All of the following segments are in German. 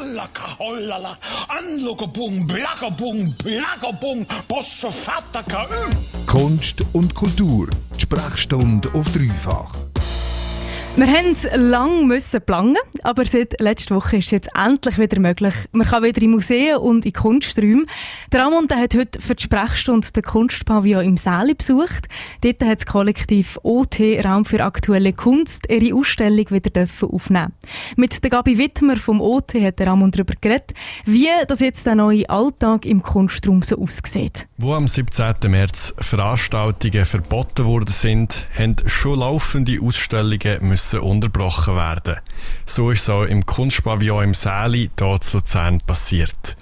hollaka, hollala, anlokopung, blakopung, blakopung, posso fattaka, Kunst und Kultur. Die Sprechstunde auf dreifach. Wir mussten lange planen, aber seit letzter Woche ist es jetzt endlich wieder möglich. Man kann wieder in Museen und in Kunsträume. Der Ramon hat heute für die Sprechstunde den Kunstpavillon im Säle besucht. Dort hat das Kollektiv OT Raum für aktuelle Kunst ihre Ausstellung wieder aufnehmen Mit der Gabi Wittmer vom OT hat der Ramon darüber geredet, wie das jetzt der neue Alltag im Kunstraum so aussieht. Wo am 17. März Veranstaltungen verboten worden sind, haben schon laufende Ausstellungen müssen müssen unterbrochen werden. So ist es auch im Kunstpavillon im Säli dort zu Luzern passiert.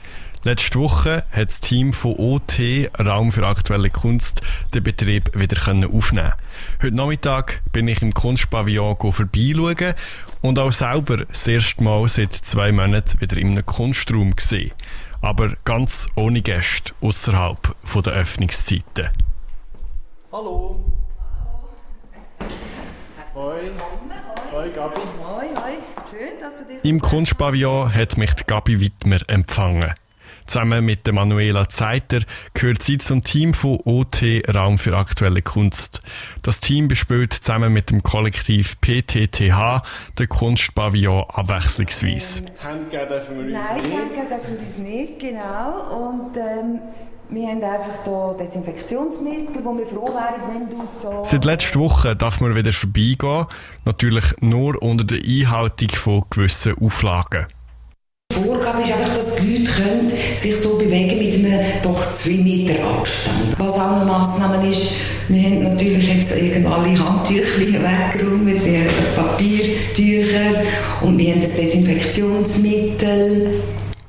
Letzte Woche hat das Team von OT Raum für aktuelle Kunst den Betrieb wieder aufnehmen Heute Nachmittag bin ich im Kunstpavillon vorbeischauen und auch selber das erste Mal seit zwei Monaten wieder in einem Kunstraum gesehen. Aber ganz ohne Gäste außerhalb der Öffnungszeiten. Hallo! Hoi. Hoi, Gabi. Hoi, hoi. Schön, dass du dich... Im Kunstpavillon hat mich die Gabi Wittmer empfangen. Zusammen mit der Manuela Zeiter gehört sie zum Team von OT Raum für aktuelle Kunst. Das Team bespielt zusammen mit dem Kollektiv PTTH den Kunstpavillon abwechslungsweise. Ähm, Handgeben dürfen wir uns Nein, nicht. Nein, Handgeben dürfen wir uns nicht, genau. Und ähm, wir haben einfach hier Desinfektionsmittel, wo wir froh wären, wenn du da... Seit letzter Woche darf man wieder vorbeigehen, natürlich nur unter der Einhaltung von gewissen Auflagen. Die Vorgabe ist einfach, dass die Leute können sich so bewegen mit einem doch zwei Meter Abstand. Was auch eine Massnahme ist, wir haben natürlich jetzt alle Handtücher weggeräumt, wir haben Papiertücher und wir haben das Desinfektionsmittel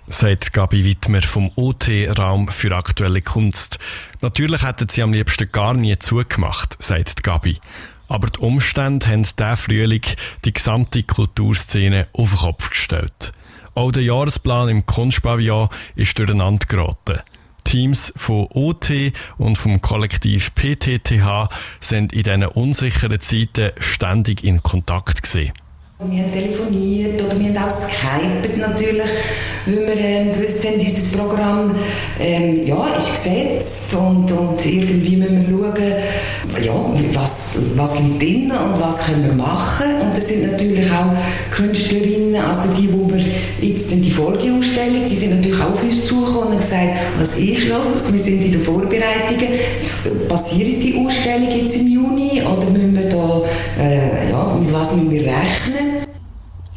sagt Gabi Wittmer vom OT-Raum für aktuelle Kunst. Natürlich hätten sie am liebsten gar nie zugemacht, sagt Gabi. Aber die Umstände haben diesen Frühling die gesamte Kulturszene auf den Kopf gestellt. Auch der Jahresplan im Kunstpavillon ist durcheinander geraten. Teams von OT und vom Kollektiv PTTH sind in diesen unsicheren Zeiten ständig in Kontakt gesehen. Wir haben telefoniert oder wir haben auch skypet natürlich, weil wir ähm, gewusst haben, dieses Programm ähm, ja, ist gesetzt und, und irgendwie müssen wir schauen, ja, was, was liegt drin und was können wir machen. Und das sind natürlich auch Künstlerinnen, also die, wo wir jetzt in die Folgeausstellung, die sind natürlich auch auf uns zugekommen und gesagt, was ist los, wir sind in den Vorbereitungen, passiert die Ausstellung jetzt im Juni oder müssen wir da, äh, ja, mit was müssen wir rechnen?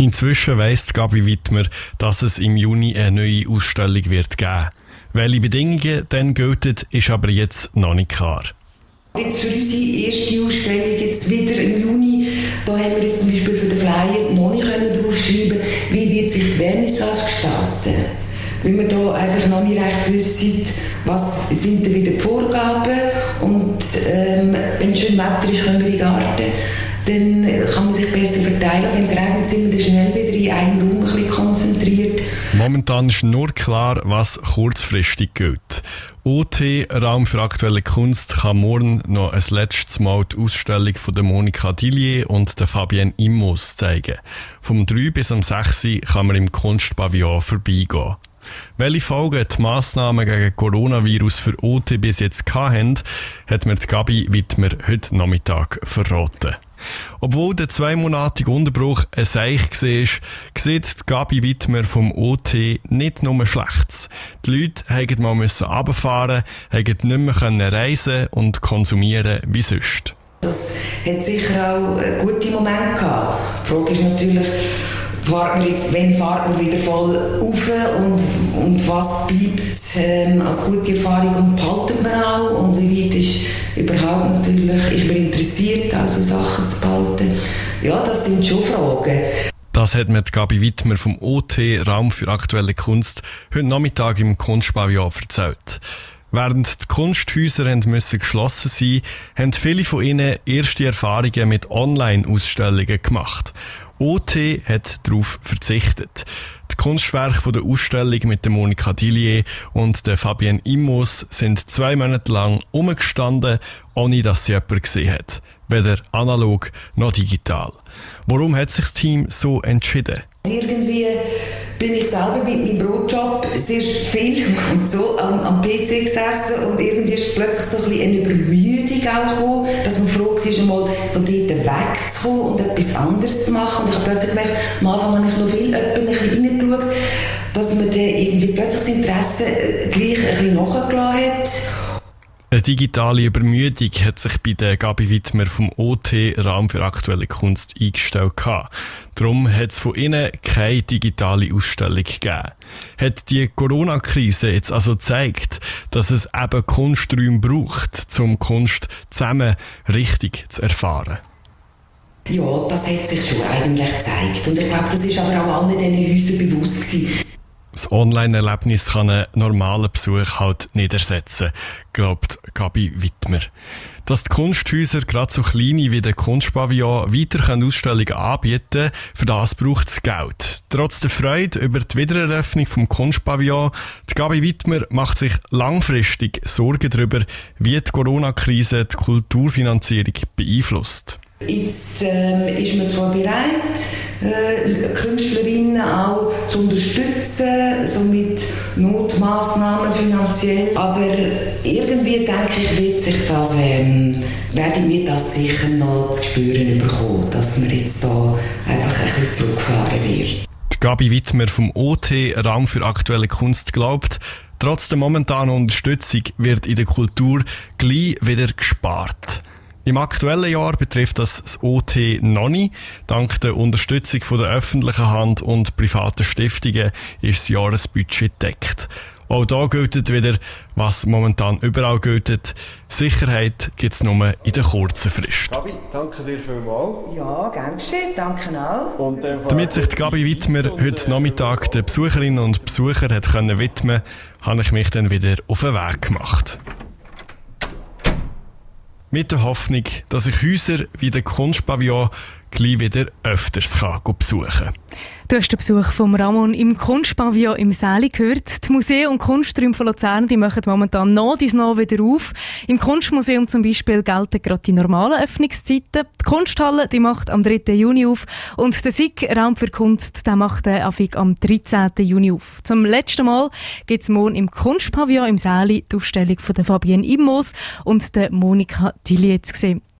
Inzwischen weiss Gabi Wittmer, dass es im Juni eine neue Ausstellung wird geben. Welche Bedingungen dann gelten, ist aber jetzt noch nicht klar. Jetzt für unsere erste Ausstellung jetzt wieder im Juni, da haben wir jetzt zum Beispiel für den Flyer noch nicht draufschreiben wie wird sich die Vernissage gestalten. Weil wir da einfach noch nicht recht wissen, was sind denn wieder die Vorgaben und ähm, wenn schön Wetter ist, können wir in den Garten dann kann man sich besser verteilen. Wenn es regnet, sind wir schnell wieder in einem Raum ein bisschen konzentriert. Momentan ist nur klar, was kurzfristig gilt. OT Raum für aktuelle Kunst kann morgen noch ein letztes Mal die Ausstellung von der Monika Dillier und der Fabienne Immos zeigen. Vom 3 bis am 6 kann man im Kunstpavillon vorbeigehen. Welche Folgen die Massnahmen gegen Coronavirus für OT bis jetzt hatten, hat mir die Gabi Wittmer heute Nachmittag verraten. Obwohl der zweimonatige Unterbruch ein Seich war, sieht Gabi Wittmer vom OT nicht nur Schlechtes. Die Leute mussten mal runterfahren, mussten nicht mehr reisen und konsumieren wie sonst. Das hat sicher auch gute Momente gehabt. Die Frage ist natürlich, fahrt man jetzt, wenn fahrt man wieder voll auf und, und was bleibt ähm, als gute Erfahrung und behalten wir auch und wie weit ist überhaupt natürlich, ist man interessiert, also Sachen zu behalten. Ja, das sind schon Fragen. Das hat mir Gabi Wittmer vom OT Raum für aktuelle Kunst heute Nachmittag im Kunstpavillon erzählt. Während die Kunsthäuser müssen geschlossen sein, haben viele von ihnen erste Erfahrungen mit Online-Ausstellungen gemacht. OT hat darauf verzichtet. Die Kunstwerke der Ausstellung mit der Monika Dillier und der Fabienne Immos sind zwei Monate lang umgestanden, ohne dass sie jemand gesehen hat. Weder analog noch digital. Warum hat sich das Team so entschieden? Irgendwie bin ich selber mit meinem Brotjob sehr viel und so am, am PC gesessen und irgendwie ist plötzlich so ein bisschen eine auch gekommen, dass man froh war, einmal von dort wegzukommen und etwas anderes zu machen. Und ich habe plötzlich gemerkt, am Anfang habe ich noch viel ein reingeschaut, dass man dann irgendwie plötzlich das Interesse äh, gleich ein bisschen nachgelassen hat. Eine digitale Übermüdung hat sich bei der Gabi Wittmer vom OT Raum für aktuelle Kunst eingestellt. Darum hat es von innen keine digitale Ausstellung gegeben. Hat die Corona-Krise jetzt also gezeigt, dass es eben Kunsträume braucht, um Kunst zusammen richtig zu erfahren? Ja, das hat sich schon eigentlich gezeigt. Und ich glaube, das ist aber auch allen diesen Häusern bewusst gewesen. Das Online-Erlebnis kann einen normalen Besuch halt nicht ersetzen, glaubt Gabi Wittmer. Dass die Kunsthäuser gerade so kleine wie der Kunstpavillon weiter Ausstellungen anbieten können, für das braucht es Geld. Trotz der Freude über die Wiedereröffnung vom Kunstpavillon, die Gabi Wittmer macht sich langfristig Sorgen darüber, wie die Corona-Krise die Kulturfinanzierung beeinflusst. Jetzt ähm, ist man zwar bereit, äh, Künstlerinnen auch zu unterstützen, so mit Notmaßnahmen finanziell, aber irgendwie denke ich, wird sich das, ähm, werden wir das sicher noch zu spüren bekommen, dass man jetzt da einfach ein bisschen zurückgefahren wird. Gabi Wittmer vom OT Raum für aktuelle Kunst glaubt, trotz der momentanen Unterstützung wird in der Kultur gleich wieder gespart. Im aktuellen Jahr betrifft das das OT noch nicht. Dank der Unterstützung von der öffentlichen Hand und privaten Stiftungen ist das Jahresbudget deckt. Auch da gilt wieder, was momentan überall gilt. Sicherheit gibt es nur in der kurzen Frist. Gabi, danke dir vielmals. Ja, gern geschehen, danke auch. Und, äh, Damit sich die Gabi Wittmer heute Nachmittag den Besucherinnen und Besuchern hat können widmen habe ich mich dann wieder auf den Weg gemacht. Mit der Hoffnung, dass ich Häuser wie der Kunstpavillon gleich wieder öfters kann besuchen kann. Du hast den Besuch von Ramon im Kunstpavillon im Säli gehört. Die Museen und Kunsträume von Luzern die machen momentan noch dies noch wieder auf. Im Kunstmuseum zum Beispiel gelten gerade die normalen Öffnungszeiten. Die Kunsthalle die macht am 3. Juni auf und der SIG Raum für Kunst der macht den Afik am 13. Juni auf. Zum letzten Mal gibt es morgen im Kunstpavillon im Säli die Ausstellung von Fabienne Immos und Monika Tillier zu sehen.